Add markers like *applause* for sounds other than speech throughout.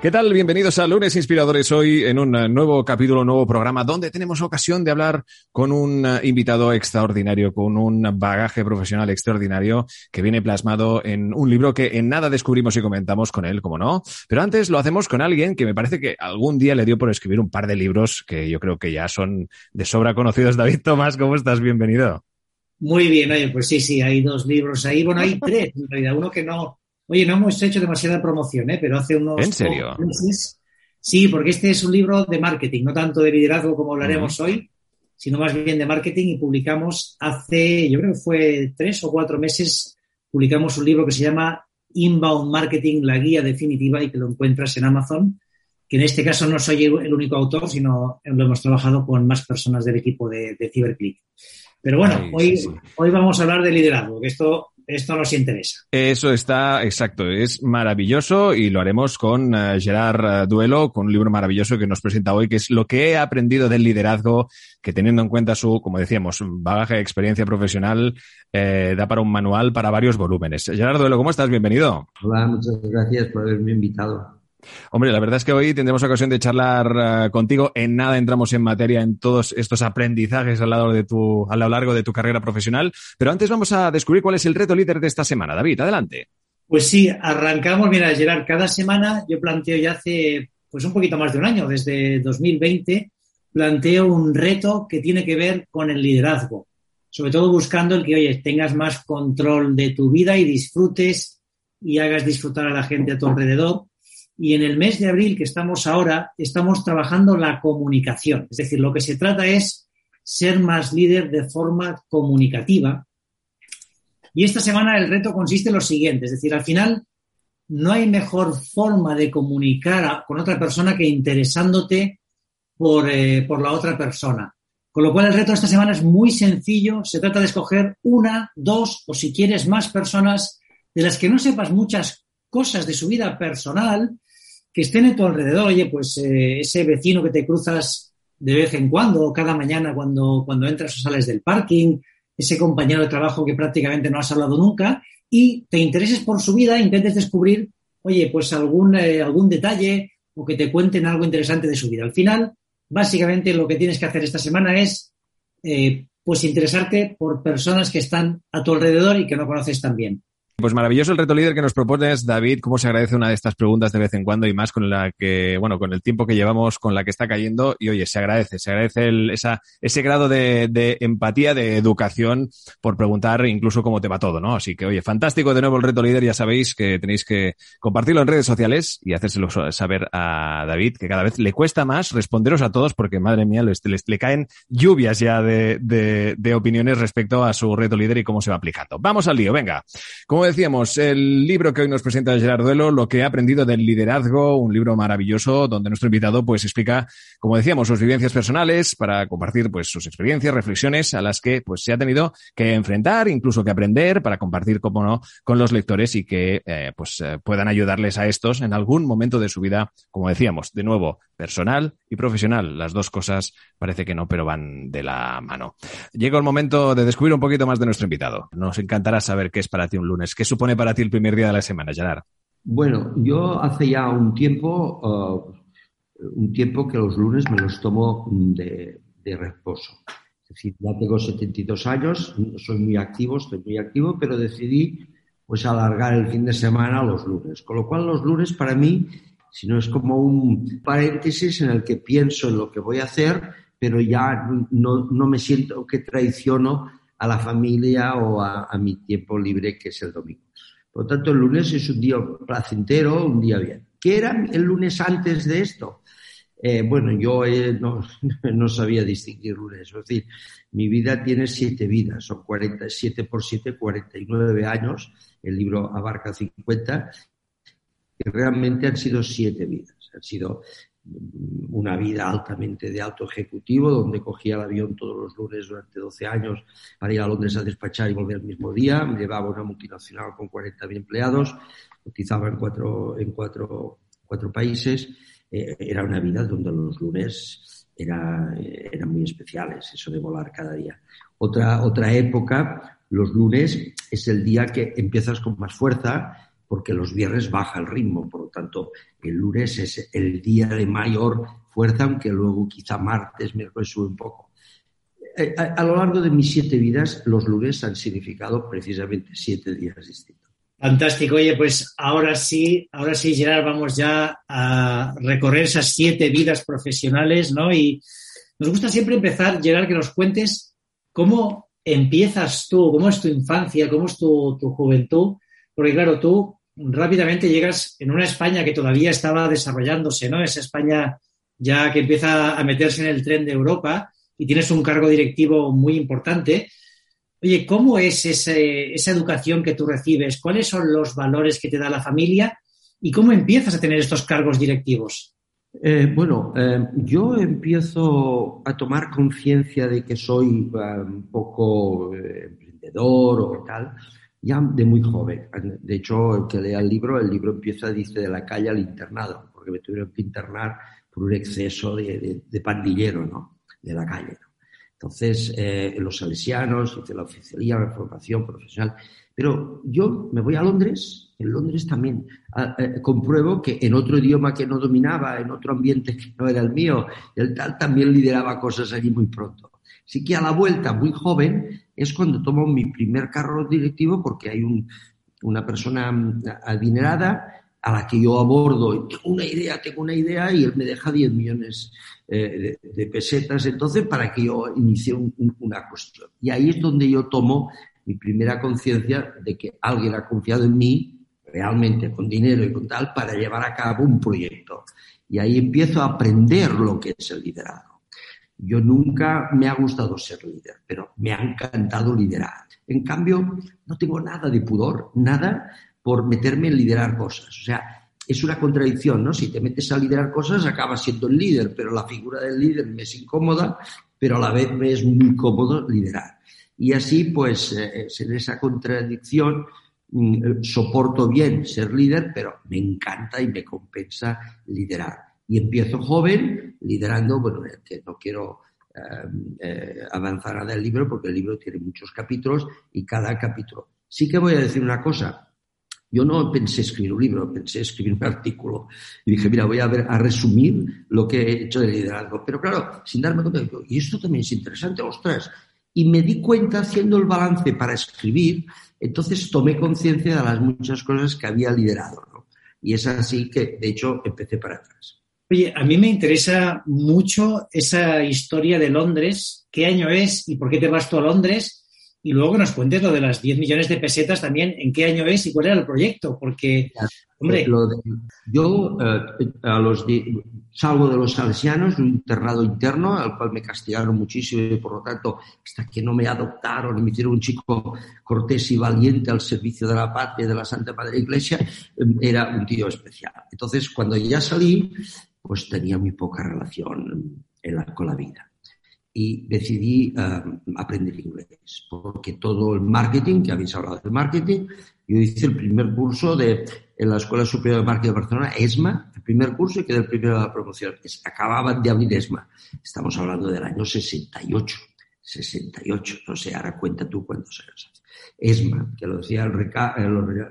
¿Qué tal? Bienvenidos a Lunes Inspiradores. Hoy en un eh, nuevo capítulo, nuevo programa, donde tenemos ocasión de hablar con un eh, invitado extraordinario, con un bagaje profesional extraordinario que viene plasmado en un libro que en nada descubrimos y comentamos con él, como no. Pero antes lo hacemos con alguien que me parece que algún día le dio por escribir un par de libros que yo creo que ya son de sobra conocidos. David Tomás, ¿cómo estás? Bienvenido. Muy bien, oye, pues sí, sí, hay dos libros ahí. Bueno, hay tres en realidad. Uno que no, Oye, no hemos hecho demasiada promoción, ¿eh? pero hace unos ¿En serio? meses. Sí, porque este es un libro de marketing, no tanto de liderazgo como hablaremos hoy, sino más bien de marketing. Y publicamos hace, yo creo que fue tres o cuatro meses, publicamos un libro que se llama Inbound Marketing, la guía definitiva, y que lo encuentras en Amazon. Que en este caso no soy el único autor, sino lo hemos trabajado con más personas del equipo de, de Cyberclick. Pero bueno, Ay, hoy, sí, sí. hoy vamos a hablar de liderazgo, que esto, esto nos interesa. Eso está exacto, es maravilloso y lo haremos con eh, Gerard eh, Duelo, con un libro maravilloso que nos presenta hoy, que es lo que he aprendido del liderazgo, que teniendo en cuenta su, como decíamos, bagaje de experiencia profesional, eh, da para un manual para varios volúmenes. Gerard Duelo, ¿cómo estás? Bienvenido. Hola, muchas gracias por haberme invitado. Hombre, la verdad es que hoy tendremos ocasión de charlar eh, contigo. En nada entramos en materia en todos estos aprendizajes al, lado de tu, a lo largo de tu carrera profesional. Pero antes vamos a descubrir cuál es el reto líder de esta semana. David, adelante. Pues sí, arrancamos, mira, Gerard, cada semana yo planteo ya hace pues un poquito más de un año, desde 2020, planteo un reto que tiene que ver con el liderazgo, sobre todo buscando el que, oye, tengas más control de tu vida y disfrutes y hagas disfrutar a la gente a tu alrededor. Y en el mes de abril que estamos ahora, estamos trabajando la comunicación. Es decir, lo que se trata es ser más líder de forma comunicativa. Y esta semana el reto consiste en lo siguiente, es decir, al final no hay mejor forma de comunicar con otra persona que interesándote por, eh, por la otra persona. Con lo cual el reto de esta semana es muy sencillo, se trata de escoger una, dos o si quieres más personas de las que no sepas muchas cosas de su vida personal, que estén en tu alrededor, oye, pues eh, ese vecino que te cruzas de vez en cuando, cada mañana cuando, cuando entras o sales del parking, ese compañero de trabajo que prácticamente no has hablado nunca, y te intereses por su vida, intentes descubrir, oye, pues algún, eh, algún detalle o que te cuenten algo interesante de su vida. Al final, básicamente lo que tienes que hacer esta semana es, eh, pues interesarte por personas que están a tu alrededor y que no conoces tan bien. Pues maravilloso el reto líder que nos propones, David. Cómo se agradece una de estas preguntas de vez en cuando y más con la que, bueno, con el tiempo que llevamos, con la que está cayendo. Y oye, se agradece, se agradece el, esa, ese grado de, de, empatía, de educación por preguntar incluso cómo te va todo, ¿no? Así que, oye, fantástico de nuevo el reto líder. Ya sabéis que tenéis que compartirlo en redes sociales y hacérselo saber a David, que cada vez le cuesta más responderos a todos porque, madre mía, les, les, le caen lluvias ya de, de, de opiniones respecto a su reto líder y cómo se va aplicando. Vamos al lío, venga. Como decíamos, el libro que hoy nos presenta Gerard Duelo, Lo que he aprendido del liderazgo, un libro maravilloso donde nuestro invitado pues explica, como decíamos, sus vivencias personales para compartir pues sus experiencias, reflexiones a las que pues se ha tenido que enfrentar, incluso que aprender para compartir, como no, con los lectores y que eh, pues eh, puedan ayudarles a estos en algún momento de su vida, como decíamos, de nuevo, personal y profesional. Las dos cosas parece que no, pero van de la mano. Llega el momento de descubrir un poquito más de nuestro invitado. Nos encantará saber qué es para ti un lunes. ¿Qué supone para ti el primer día de la semana, Gerard? Bueno, yo hace ya un tiempo, uh, un tiempo que los lunes me los tomo de, reposo. Es decir, ya tengo 72 años, soy muy activo, estoy muy activo, pero decidí pues alargar el fin de semana los lunes. Con lo cual los lunes para mí, si no es como un paréntesis en el que pienso en lo que voy a hacer, pero ya no, no me siento que traiciono a la familia o a, a, mi tiempo libre, que es el domingo. Por lo tanto, el lunes es un día placentero, un día bien. ¿Qué era el lunes antes de esto? Eh, bueno, yo eh, no, *laughs* no, sabía distinguir lunes. Es decir, mi vida tiene siete vidas, son 47 por 7, 49 años. El libro abarca 50. Realmente han sido siete vidas. Han sido una vida altamente de alto ejecutivo, donde cogía el avión todos los lunes durante 12 años para ir a Londres a despachar y volver el mismo día. Llevaba una multinacional con 40.000 empleados, cotizaba en cuatro, en cuatro, cuatro países eh, era una vida donde los lunes era, eran muy especiales, eso de volar cada día. Otra, otra época, los lunes es el día que empiezas con más fuerza porque los viernes baja el ritmo, por lo tanto, el lunes es el día de mayor fuerza, aunque luego quizá martes, miércoles sube un poco. Eh, a, lo largo de mis siete vidas, los lunes han significado precisamente siete días distintos. Fantástico. Oye, pues ahora sí, ahora sí, Gerard, vamos ya a recorrer esas siete vidas profesionales, ¿no? Y nos gusta siempre empezar, Gerard, que nos cuentes cómo empiezas tú, cómo es tu infancia, cómo es tu, tu juventud, porque claro, tú rápidamente llegas en una España que todavía estaba desarrollándose, ¿no? Esa España ya que empieza a meterse en el tren de Europa y tienes un cargo directivo muy importante. Oye, ¿cómo es esa educación que tú recibes? ¿Cuáles son los valores que te da la familia? ¿Y cómo empiezas a tener estos cargos directivos? Eh, bueno, eh, yo empiezo a tomar conciencia de que soy eh, un poco emprendedor o tal, ya de muy joven. De hecho, el que lea el libro, el libro empieza, dice, de la calle al internado, porque me tuvieron que internar por un exceso de, pandillero, ¿no? De la calle. Entonces, eh, los salesianos, hice la oficialía, la formación profesional. Pero yo me voy a Londres, en Londres también eh, compruebo que en otro idioma que no dominaba, en otro ambiente que no era el mío, el tal también lideraba cosas allí muy pronto. Así que a la vuelta, muy joven, es cuando tomo mi primer carro directivo porque hay una persona mm, adinerada a la que yo abordo, tengo una idea, tengo una idea, y él me deja 10 millones eh, de, pesetas, entonces, para que yo inicie una cuestión. Y ahí es donde yo tomo mi primera conciencia de que alguien ha confiado en mí, realmente con dinero y con tal, para llevar a cabo un proyecto. Y ahí empiezo a aprender lo que es el liderazgo. Yo nunca me ha gustado ser líder, pero me ha encantado liderar. En cambio, no tengo nada de pudor, nada por meterme en liderar cosas. O sea, es una contradicción, ¿no? Si te metes a liderar cosas, acabas siendo el líder, pero la figura del líder me es incómoda, pero a la vez me es muy cómodo liderar. Y así, pues, eh, en esa contradicción, mm, eh, soporto bien ser líder, pero me encanta y me compensa liderar y empiezo joven, liderando, bueno, que no quiero eh, eh, avanzar nada del libro porque el libro tiene muchos capítulos y cada capítulo. Sí que voy a decir una cosa. Yo no pensé escribir un libro, pensé escribir un *laughs* artículo. Y dije, mira, voy a, ver, a resumir lo que he hecho de liderazgo. Pero claro, sin darme cuenta, digo, y esto también es interesante, ostras. Y me di cuenta haciendo el balance para escribir, entonces tomé conciencia de las muchas cosas que había liderado. ¿no? Y es así que, de hecho, empecé para atrás. Oye, a mí me interesa mucho esa historia de Londres, qué año es y por qué te vas tú a Londres, y luego que nos cuentes lo de las 10 millones de pesetas también, en qué año es y cuál era el proyecto, porque, hombre... yo eh, a los salgo de los salesianos, un internado interno, al cual me castigaron muchísimo y por lo tanto, hasta que no me adoptaron y me hicieron un chico cortés y valiente al servicio de la patria y de la Santa Madre Iglesia, em, era un tío especial. Entonces, cuando ya salí, pues tenía muy poca relación con la vida. Y decidí eh, aprender inglés, porque todo el marketing, que habéis hablado del marketing, yo hice el primer curso de, en la Escuela Superior de Marketing de Barcelona, ESMA, el primer curso y quedé el primero de la promoción. acababan de abrir ESMA. Estamos hablando del año 68. 68. No sé, ahora cuenta tú cuántos años ESMA, que lo decía el,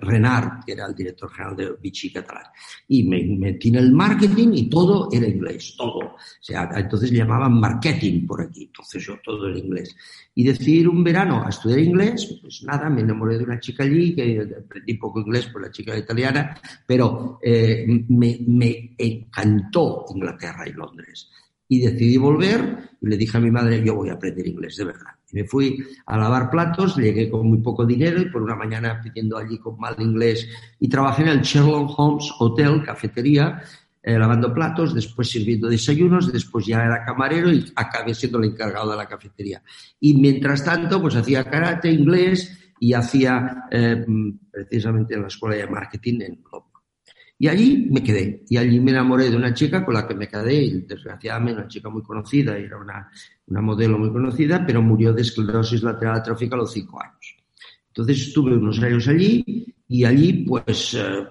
Renard, que era el director general de Vichy Catalán. Y me metí en el marketing y todo era inglés, todo. O sea, entonces llamaban marketing por aquí, entonces yo todo era inglés. Y decidir un verano a estudiar inglés, pues nada, me enamoré de una chica allí, que aprendí poco inglés por la chica italiana, pero eh, me encantó Inglaterra y Londres. Y decidí volver y le dije a mi madre, yo voy a aprender inglés, de verdad. Y me fui a lavar platos, llegué con muy poco dinero y por una mañana pidiendo allí con mal inglés y trabajé en el Sherlock Holmes Hotel, cafetería, eh, lavando platos, después sirviendo desayunos, después ya era camarero y acabé siendo el encargado de la cafetería. Y mientras tanto, pues hacía karate, inglés y hacía eh, precisamente en la escuela de marketing en y allí me quedé. Y allí me enamoré de una chica con la que me quedé, y desgraciadamente una chica muy conocida, era una, una modelo muy conocida, pero murió de esclerosis lateral atrófica a los cinco años. Entonces estuve unos años allí y allí pues eh,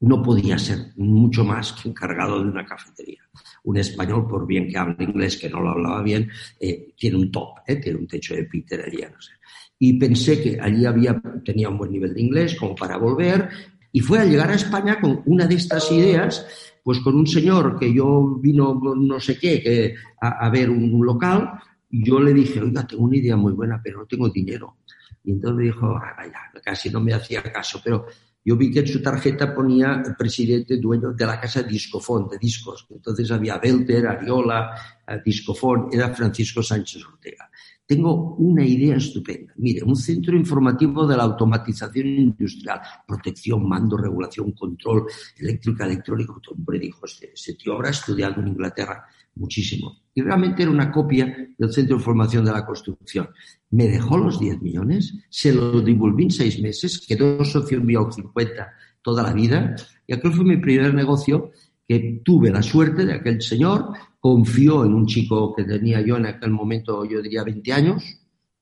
no podía ser mucho más que encargado de una cafetería. Un español, por bien que hable inglés, que no lo hablaba bien, eh, tiene un top, eh, tiene un techo de Peter allí, no sé. Y pensé que allí había, tenía un buen nivel de inglés como para volver. Y fue a llegar a España con una de estas ideas, pues con un señor que yo vino no sé qué que, a, ver un, local, y yo le dije, oiga, tengo una idea muy buena, pero no tengo dinero. Y entonces dijo, ah, vaya, casi no me hacía caso, pero yo vi que en su tarjeta ponía el presidente dueño de la casa Discofón, de discos. Entonces había Belter, Ariola, eh, Discofón, era Francisco Sánchez Ortega. Tengo una idea estupenda. Mire, un centro informativo de la automatización industrial, protección, mando, regulación, control, eléctrica, electrónico. Hombre, dijo, este, este tío habrá estudiado en Inglaterra muchísimo. Y realmente era una copia del Centro de Formación de la Construcción. Me dejó los 10 millones, se lo devolví en seis meses, quedó socio mío 50 toda la vida, y aquel fue mi primer negocio que tuve la suerte de aquel señor, confió en un chico que tenía yo en aquel momento, yo diría 20 años,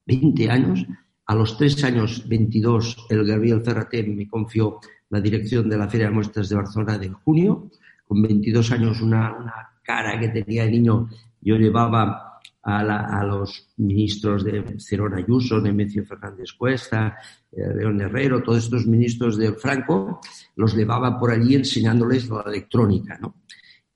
20 años, a los tres años, 22, el Gabriel Ferrate me confió la dirección de la Feria de Muestras de Barcelona de junio, con 22 años una, una cara que tenía el niño, yo llevaba a, los ministros de Cerón Ayuso, Nemecio Fernández Cuesta, eh, León Herrero, todos estos ministros de Franco, los llevaba por allí enseñándoles la electrónica, ¿no?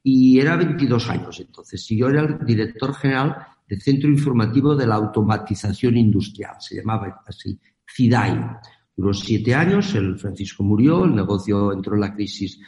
Y era 22 años entonces, y yo era el director general del Centro Informativo de la Automatización Industrial, se llamaba así, CIDAI. Duró siete años, el Francisco murió, el negocio entró en la crisis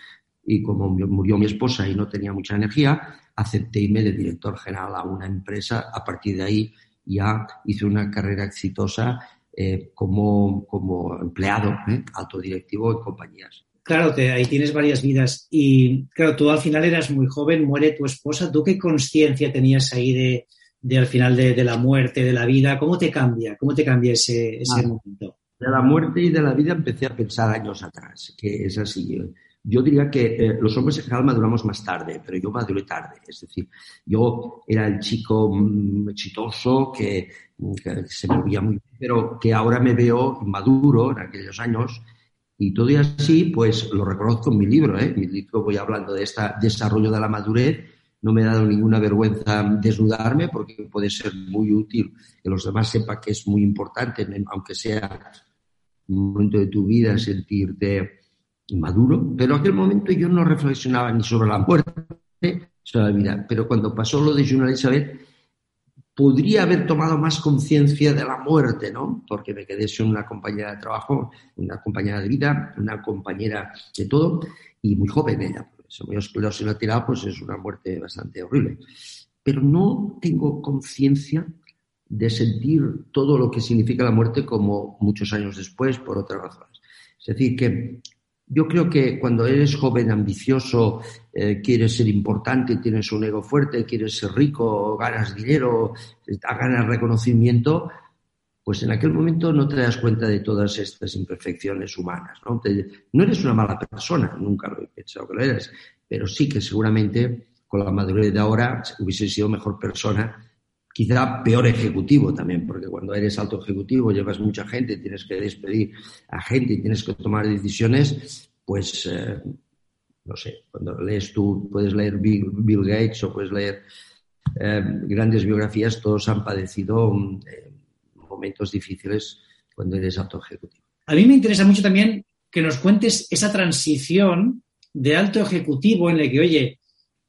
y como murió mi esposa y no tenía mucha energía, acepté irme de director general a una empresa. A partir de ahí ya hice una carrera exitosa eh, como, como empleado, ¿eh? alto directivo en compañías. Claro, ahí tienes varias vidas y claro, tú al final eras muy joven, muere tu esposa. ¿Tú qué conciencia tenías ahí de, de al final de, la muerte, de la vida? ¿Cómo te cambia? ¿Cómo te cambia ese, ese ah, momento? De la muerte y de la vida empecé a pensar años atrás, que es así. Yo diría que eh, los hombres en general maduramos más tarde, pero yo maduré tarde. Es decir, yo era el chico mm, exitoso que, se movía muy bien, pero que ahora me veo maduro en aquellos años. Y todo y así, pues lo reconozco en mi libro. ¿eh? En mi libro voy hablando de este desarrollo de la madurez. No me ha dado ninguna vergüenza desnudarme porque puede ser muy útil que los demás sepan que es muy importante, aunque sea un momento de tu vida, sentirte maduro, pero en aquel momento yo no reflexionaba ni sobre la muerte, sobre la vida. Pero cuando pasó lo de Juno Elizabeth, podría haber tomado más conciencia de la muerte, ¿no? Porque me quedé sin una compañera de trabajo, una compañera de vida, una compañera de todo, y muy joven ella. Se me ha sin la tirada, pues es una muerte bastante horrible. Pero no tengo conciencia de sentir todo lo que significa la muerte como muchos años después, por otras razones. Es decir, que yo creo que cuando eres joven, ambicioso, eh, quieres ser importante, tienes un ego fuerte, quieres ser rico, ganas dinero, ganas reconocimiento, pues en aquel momento no te das cuenta de todas estas imperfecciones humanas. ¿no? no eres una mala persona, nunca lo he pensado que lo eres, pero sí que seguramente con la madurez de ahora hubiese sido mejor persona quizá peor ejecutivo también, porque cuando eres alto ejecutivo, llevas mucha gente, tienes que despedir a gente y tienes que tomar decisiones, pues, eh, no sé, cuando lees tú, puedes leer Bill, Gates o puedes leer eh, grandes biografías, todos han padecido eh, momentos difíciles cuando eres alto ejecutivo. A mí me interesa mucho también que nos cuentes esa transición de alto ejecutivo en la que, oye,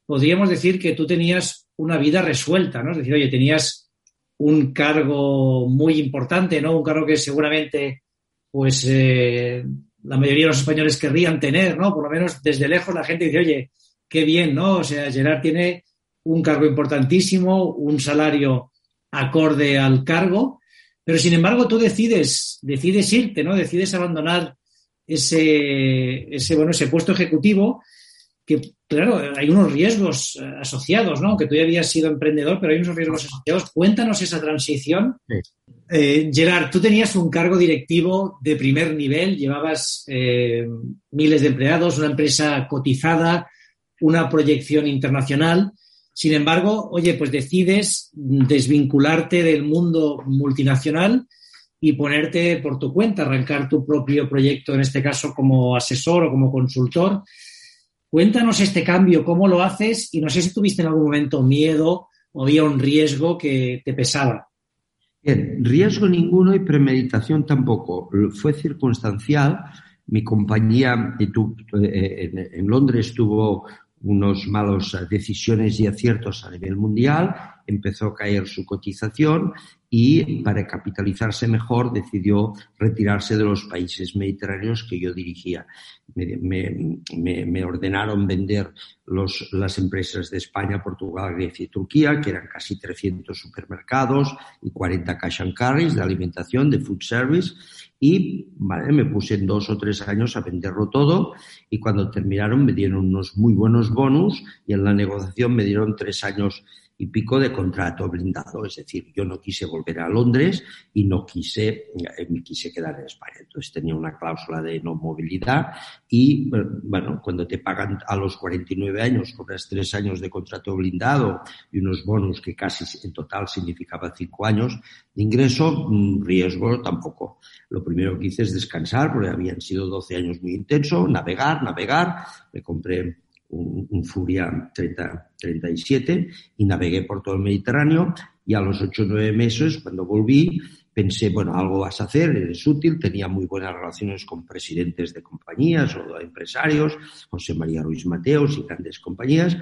podríamos decir que tú tenías una vida resuelta, ¿no? Es decir, oye, tenías un cargo muy importante, ¿no? Un cargo que seguramente, pues, eh, la mayoría de los españoles querrían tener, ¿no? Por lo menos desde lejos la gente dice, oye, qué bien, ¿no? O sea, Gerard tiene un cargo importantísimo, un salario acorde al cargo, pero sin embargo tú decides, decides irte, ¿no? Decides abandonar ese, ese, bueno, ese puesto ejecutivo que, claro, hay unos riesgos eh, asociados, ¿no? Que tú ya habías sido emprendedor, pero hay unos riesgos asociados. Cuéntanos esa transición. Eh, Gerard, tú tenías un cargo directivo de primer nivel, llevabas eh, miles de empleados, una empresa cotizada, una proyección internacional. Sin embargo, oye, pues decides desvincularte del mundo multinacional y ponerte por tu cuenta, arrancar tu propio proyecto, en este caso como asesor o como consultor. Cuéntanos este cambio, cómo lo haces y no sé si tuviste en algún momento miedo o había un riesgo que te pesaba. Bien, riesgo ninguno y premeditación tampoco. Fue circunstancial. Mi compañía eh, en Londres tuvo unos malos decisiones y aciertos a nivel mundial, empezó a caer su cotización y para capitalizarse mejor decidió retirarse de los países mediterráneos que yo dirigía. Me, ordenaron vender los, las empresas de España, Portugal, Grecia y Turquía, que eran casi 300 supermercados y 40 cash and carries de alimentación, de food service, y vale, me puse en dos o tres años a venderlo todo y cuando terminaron me dieron unos muy buenos bonus y en la negociación me dieron tres años y pico de contrato blindado. Es decir, yo no quise volver a Londres y no quise, eh, me quise quedar en España. Entonces tenía una cláusula de no movilidad y, bueno, cuando te pagan a los 49 años, cobras tres años de contrato blindado y unos bonus que casi en total significaba cinco años de ingreso, mm, riesgo tampoco. Lo primero que hice es descansar porque habían sido 12 años muy intensos, navegar, navegar. Me compré un, Furia 30, 37 y navegué por todo el Mediterráneo y a los 8 o 9 meses, cuando volví, pensé, bueno, algo vas a hacer, eres útil, tenía muy buenas relaciones con presidentes de compañías o empresarios, José María Ruiz Mateos y grandes compañías,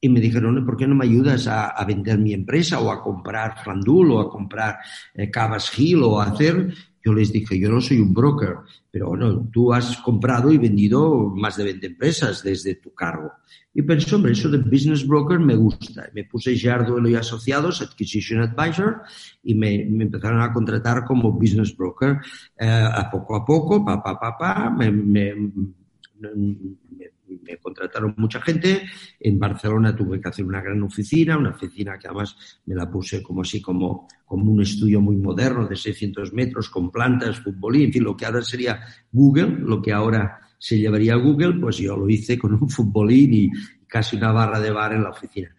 y me dijeron, ¿por qué no me ayudas a, vender mi empresa o a comprar Flandul o a comprar eh, Hill o a hacer? Yo les dije, yo no soy un broker, pero bueno, tú has comprado y vendido más de 20 empresas desde tu cargo. Y pensé, hombre, eso de business broker me gusta. Me puse Jarduelo y Asociados, Acquisition Advisor, y me, empezaron a contratar como business broker. Eh, a poco a poco, pa, pa, pa, pa, me, me me contrataron mucha gente. En Barcelona tuve que hacer una gran oficina, una oficina que además me la puse como así, como, como un estudio muy moderno de 600 metros con plantas, futbolín, en fin, lo que ahora sería Google, lo que ahora se llevaría Google, pues yo lo hice con un futbolín y casi una barra de bar en la oficina.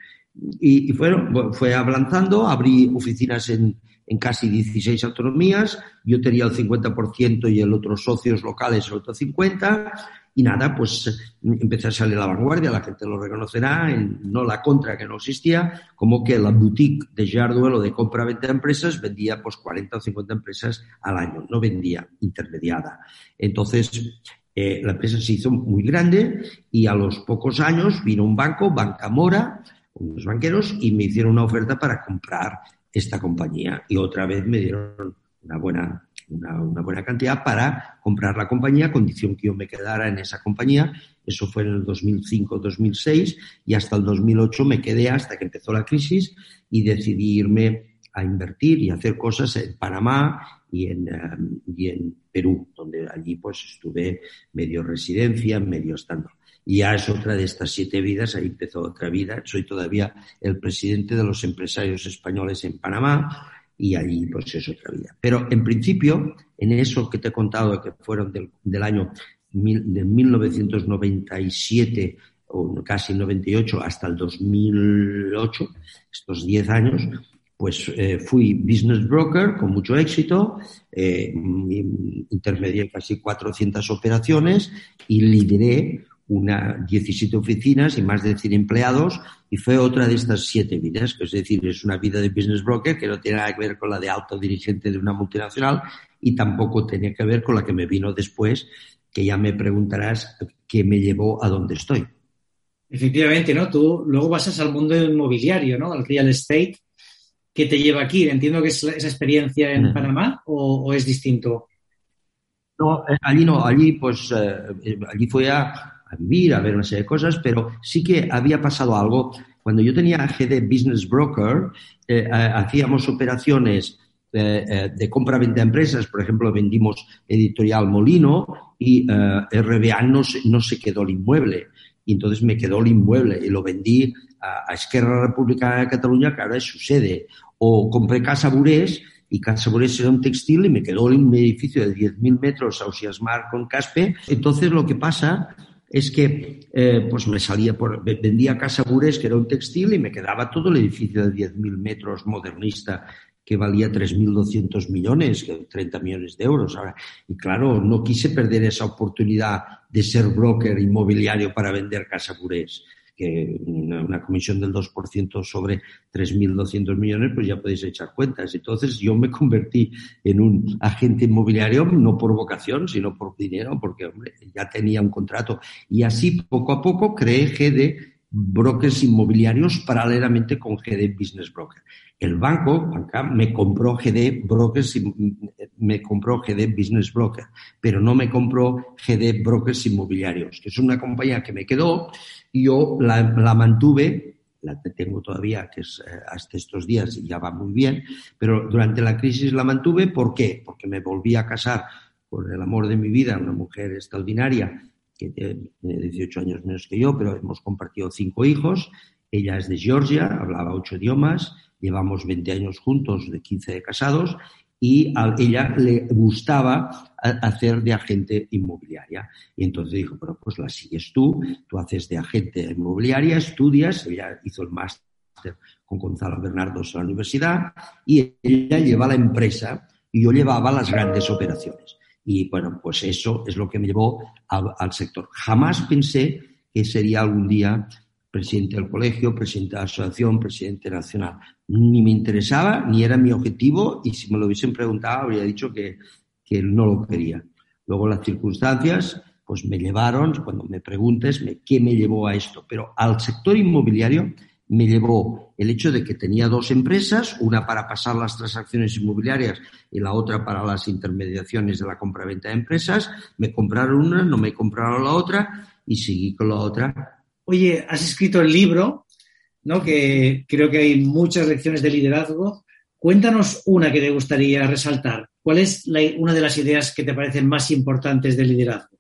Y, y fue avanzando, abrí oficinas en, en casi 16 autonomías, yo tenía el 50% y el otro socios locales el otro 50%, y nada, pues empecé a salir la vanguardia, la gente lo reconocerá, no la contra que no existía, como que la boutique de Jarduel o de compra-venta de empresas vendía pues 40 o 50 empresas al año, no vendía intermediada. Entonces, eh, la empresa se hizo muy grande y a los pocos años vino un banco, Banca Mora, unos banqueros, y me hicieron una oferta para comprar esta compañía. Y otra vez me dieron una buena una, buena cantidad para comprar la compañía, condición que yo me quedara en esa compañía. Eso fue en el 2005-2006 y hasta el 2008 me quedé hasta que empezó la crisis y decidí irme a invertir y hacer cosas en Panamá y en, um, y en Perú, donde allí pues estuve medio residencia, medio estando. Y ya es otra de estas siete vidas, ahí empezó otra vida. Soy todavía el presidente de los empresarios españoles en Panamá y allí pues es otra vida. Pero en principio, en eso que te he contado, que fueron del, año de 1997 o casi 98 hasta el 2008, estos 10 años, pues eh, fui business broker con mucho éxito, eh, intermedié casi 400 operaciones y lideré una 17 oficinas y más de 100 empleados y fue otra de estas siete vidas, que es decir, es una vida de business broker que no tiene nada que ver con la de alto dirigente de una multinacional y tampoco tenía que ver con la que me vino después, que ya me preguntarás qué me llevó a donde estoy. Efectivamente, ¿no? Tú luego pasas al mundo inmobiliario, ¿no? Al real estate. ¿Qué te lleva aquí? Entiendo que es esa experiencia en mm. Panamá o, es distinto. No, eh, allí no, allí pues eh, allí fue a a vivir, a ver una serie de cosas, pero sí que había pasado algo. Cuando yo tenía GD Business Broker, eh, eh, hacíamos operaciones eh, de compra-venta de empresas, por ejemplo, vendimos Editorial Molino y RBA no no se quedó el inmueble. Y entonces me quedó el inmueble y lo vendí a, Esquerra Republicana de Cataluña, que ahora es su sede. O compré Casa Burés y Casa Burés era un textil y me quedó un edificio de 10.000 metros a Osiasmar con Caspe. Entonces lo que pasa es que eh, pues me salía por, vendía Casa Bures, que era un textil, y me quedaba todo el edificio de 10.000 metros modernista que valía 3.200 millones, 30 millones de euros. Y claro, no quise perder esa oportunidad de ser broker inmobiliario para vender Casa Purés que una, comisión del 2% sobre 3.200 millones, pues ya podéis echar cuentas. Entonces yo me convertí en un agente inmobiliario no por vocación, sino por dinero, porque hombre, ya tenía un contrato. Y así poco a poco creé GD brokers inmobiliarios paralelamente con GD Business Broker. El banco, me compró GD Brokers, me compró GD Business Broker, pero no me compró GD Brokers Inmobiliarios, que es una compañía que me quedó y yo la, mantuve, la tengo todavía, que es eh, hasta estos días ya va muy bien, pero durante la crisis la mantuve, ¿por qué? Porque me volví a casar con el amor de mi vida, una mujer extraordinaria, tiene 18 años menos que yo, pero hemos compartido cinco hijos. Ella es de Georgia, hablaba ocho idiomas, llevamos 20 años juntos, de 15 de casados, y a ella le gustaba hacer de agente inmobiliaria. Y entonces dijo, bueno, pues la sigues tú, tú haces de agente inmobiliaria, estudias, ella hizo el máster con Gonzalo Bernardos en la universidad, y ella lleva la empresa y yo llevaba las grandes operaciones. Y bueno, pues eso es lo que me llevó al sector. Jamás pensé que sería algún día presidente del colegio, presidente de la asociación, presidente nacional. Ni me interesaba, ni era mi objetivo, y si me lo hubiesen preguntado, habría dicho que, que no lo quería. Luego las circunstancias, pues me llevaron, cuando me preguntes, ¿qué me llevó a esto? Pero al sector inmobiliario me llevó el hecho de que tenía dos empresas, una para pasar las transacciones inmobiliarias y la otra para las intermediaciones de la compra-venta de empresas. Me compraron una, no me compraron la otra y seguí con la otra. Oye, has escrito el libro, ¿no? Que creo que hay muchas lecciones de liderazgo. Cuéntanos una que te gustaría resaltar. ¿Cuál es una de las ideas que te parecen más importantes del liderazgo?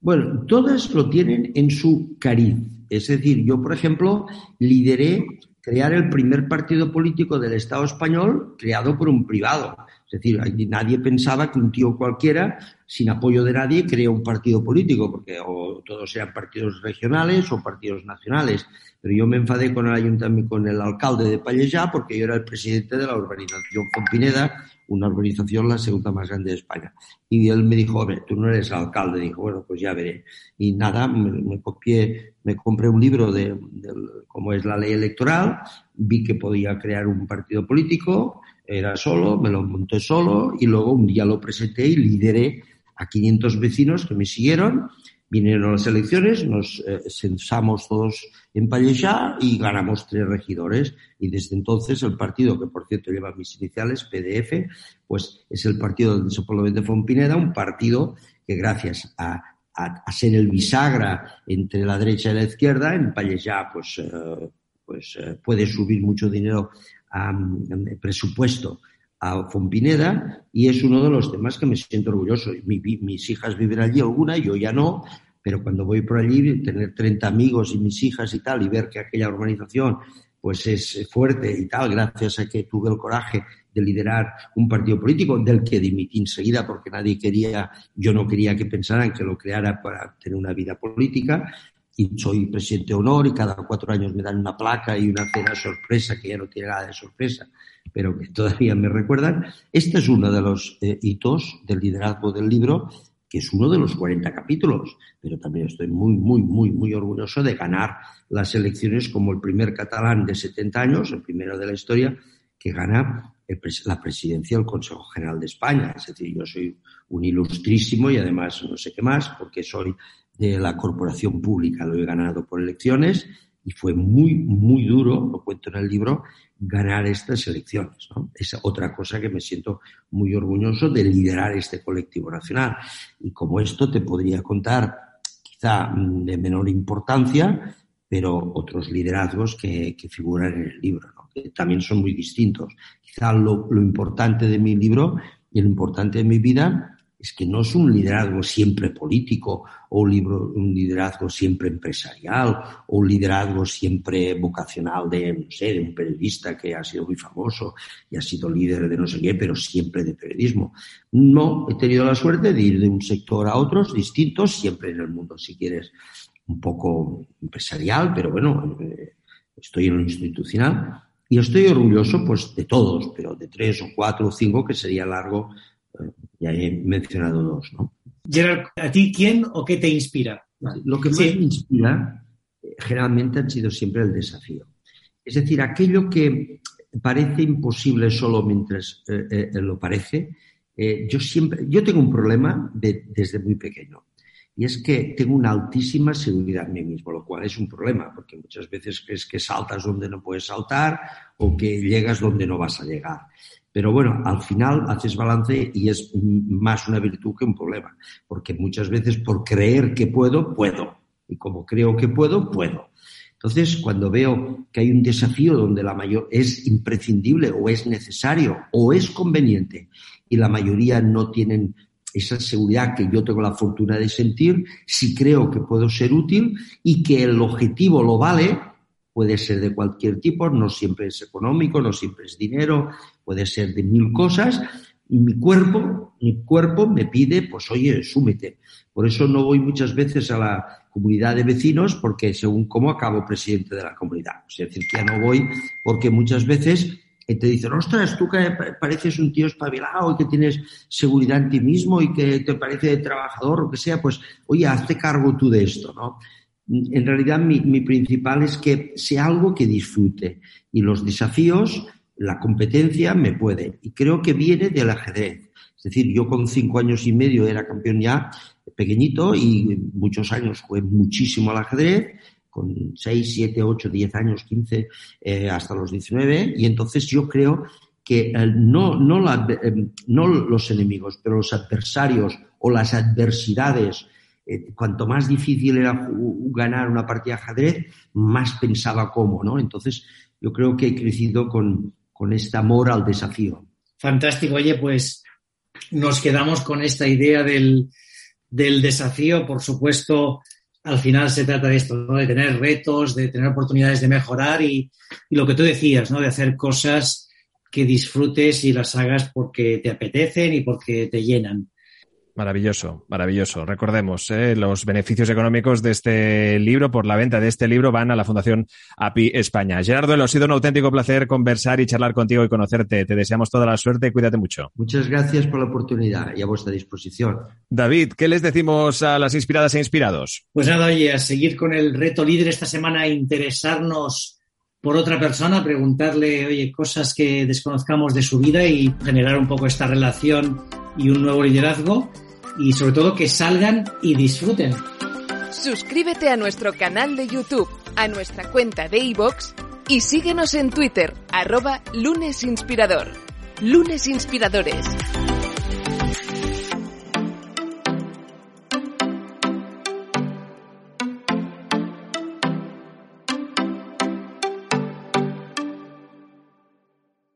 Bueno, todas lo tienen en su cariz. Es decir, yo, por ejemplo, lideré crear el primer partido político del Estado español creado por un privado. Es decir, nadie pensaba que un tío cualquiera, sin apoyo de nadie, crea un partido político, porque todos sean partidos regionales o partidos nacionales. Pero yo me enfadé con el ayuntamiento, con el alcalde de Pallejà, porque yo era el presidente de la urbanización Fompineda, una urbanización la segunda más grande de España. Y él me dijo, hombre, tú no eres alcalde. Dijo, bueno, pues ya veré. Y nada, me, copié, me compré un libro de, de cómo es la ley electoral, vi que podía crear un partido político, era solo, me lo monté solo y luego un día lo presenté y lideré a 500 vecinos que me siguieron. Vinieron las elecciones, nos eh, sensamos todos en Pallejà y ganamos tres regidores. Y desde entonces el partido, que por cierto lleva mis iniciales, PDF, pues es el partido del Desenvolvimiento de Fompineda, un partido que gracias a, a, ser el bisagra entre la derecha y la izquierda, en Pallejà pues, eh, pues eh, puede subir mucho dinero presupuesto a Fompineda y es uno de los temas que me siento orgulloso. mis hijas viven allí alguna, yo ya no, pero cuando voy por allí, tener 30 amigos y mis hijas y tal, y ver que aquella organización pues es fuerte y tal, gracias a que tuve el coraje de liderar un partido político del que dimití enseguida porque nadie quería, yo no quería que pensaran que lo creara para tener una vida política, y soy presidente de honor y cada cuatro años me dan una placa y una cena sorpresa que ya no tiene nada de sorpresa, pero que todavía me recuerdan. Este es uno de los eh, hitos del liderazgo del libro, que es uno de los 40 capítulos, pero también estoy muy, muy, muy, muy orgulloso de ganar las elecciones como el primer catalán de 70 años, el primero de la historia, que gana la presidencia del Consejo General de España. Es decir, yo soy un ilustrísimo y además no sé qué más, porque soy de la corporación pública, lo he ganado por elecciones y fue muy, muy duro, lo cuento en el libro, ganar estas elecciones. Es otra cosa que me siento muy orgulloso de liderar este colectivo nacional. Y como esto te podría contar, quizá mm, de menor importancia, pero otros liderazgos que, figuran en el libro. También son muy distintos. Quizá lo, lo importante de mi libro y lo importante de mi vida es que no es un liderazgo siempre político o un, liderazgo siempre empresarial o un liderazgo siempre vocacional de, no sé, de un periodista que ha sido muy famoso y ha sido líder de no sé qué, pero siempre de periodismo. No, he tenido la suerte de ir de un sector a otros distintos, siempre en el mundo, si quieres, un poco empresarial, pero bueno, eh, estoy en lo institucional Y estoy orgulloso pues de todos, pero de tres o cuatro o cinco que sería largo, eh, ya he mencionado dos, ¿no? Gerard, ¿a ti quién o qué te inspira? Lo que más me inspira eh, generalmente ha sido siempre el desafío. Es decir, aquello que parece imposible solo mientras eh, lo parece, yo siempre, yo tengo un problema desde muy pequeño. Y es que tengo una altísima seguridad en mí mismo, lo cual es un problema, porque muchas veces crees que saltas donde no puedes saltar o que llegas donde no vas a llegar. Pero bueno, al final haces balance y es más una virtud que un problema, porque muchas veces por creer que puedo, puedo. Y como creo que puedo, puedo. Entonces, cuando veo que hay un desafío donde la mayor es imprescindible o es necesario o es conveniente y la mayoría no tienen esa seguridad que yo tengo la fortuna de sentir, si creo que puedo ser útil y que el objetivo lo vale, puede ser de cualquier tipo, no siempre es económico, no siempre es dinero, puede ser de mil cosas, mi cuerpo, mi cuerpo me pide, pues oye, súmete. Por eso no voy muchas veces a la comunidad de vecinos porque según cómo acabo presidente de la comunidad. Es decir, ya no voy porque muchas veces y te dicen, ostras, tú que pareces un tío espabilado y que tienes seguridad en ti mismo y que te parece trabajador o que sea, pues, oye, hazte cargo tú de esto, ¿no? En realidad, mi, mi principal es que sea algo que disfrute y los desafíos, la competencia me puede. Y creo que viene del ajedrez. Es decir, yo con cinco años y medio era campeón ya pequeñito y muchos años jugué muchísimo al ajedrez con 6, 7, 8, 10 años, 15, eh, hasta los 19. Y entonces yo creo que eh, no, eh, no, los enemigos, pero los adversarios o las adversidades, cuanto más difícil era ganar una partida de ajedrez, más pensaba cómo, ¿no? Entonces yo creo que he crecido con, con este amor al desafío. Fantástico. Oye, pues nos quedamos con esta idea del, del desafío, por supuesto, al final se trata de esto, ¿no? de tener retos, de tener oportunidades de mejorar y, y, lo que tú decías, ¿no? de hacer cosas que disfrutes y las hagas porque te apetecen y porque te llenan. Maravilloso, maravilloso. Recordemos, eh, los beneficios económicos de este libro, por la venta de este libro, van a la Fundación API España. Gerardo, ha sido un auténtico placer conversar y charlar contigo y conocerte. Te deseamos toda la suerte y cuídate mucho. Muchas gracias por la oportunidad y a vuestra disposición. David, ¿qué les decimos a las inspiradas e inspirados? Pues nada, oye, a seguir con el reto líder esta semana, interesarnos por otra persona, preguntarle, oye, cosas que desconozcamos de su vida y generar un poco esta relación y un nuevo liderazgo y sobre todo que salgan y disfruten. Suscríbete a nuestro canal de YouTube, a nuestra cuenta de iVoox y síguenos en Twitter, arroba lunesinspirador. Lunes Inspiradores.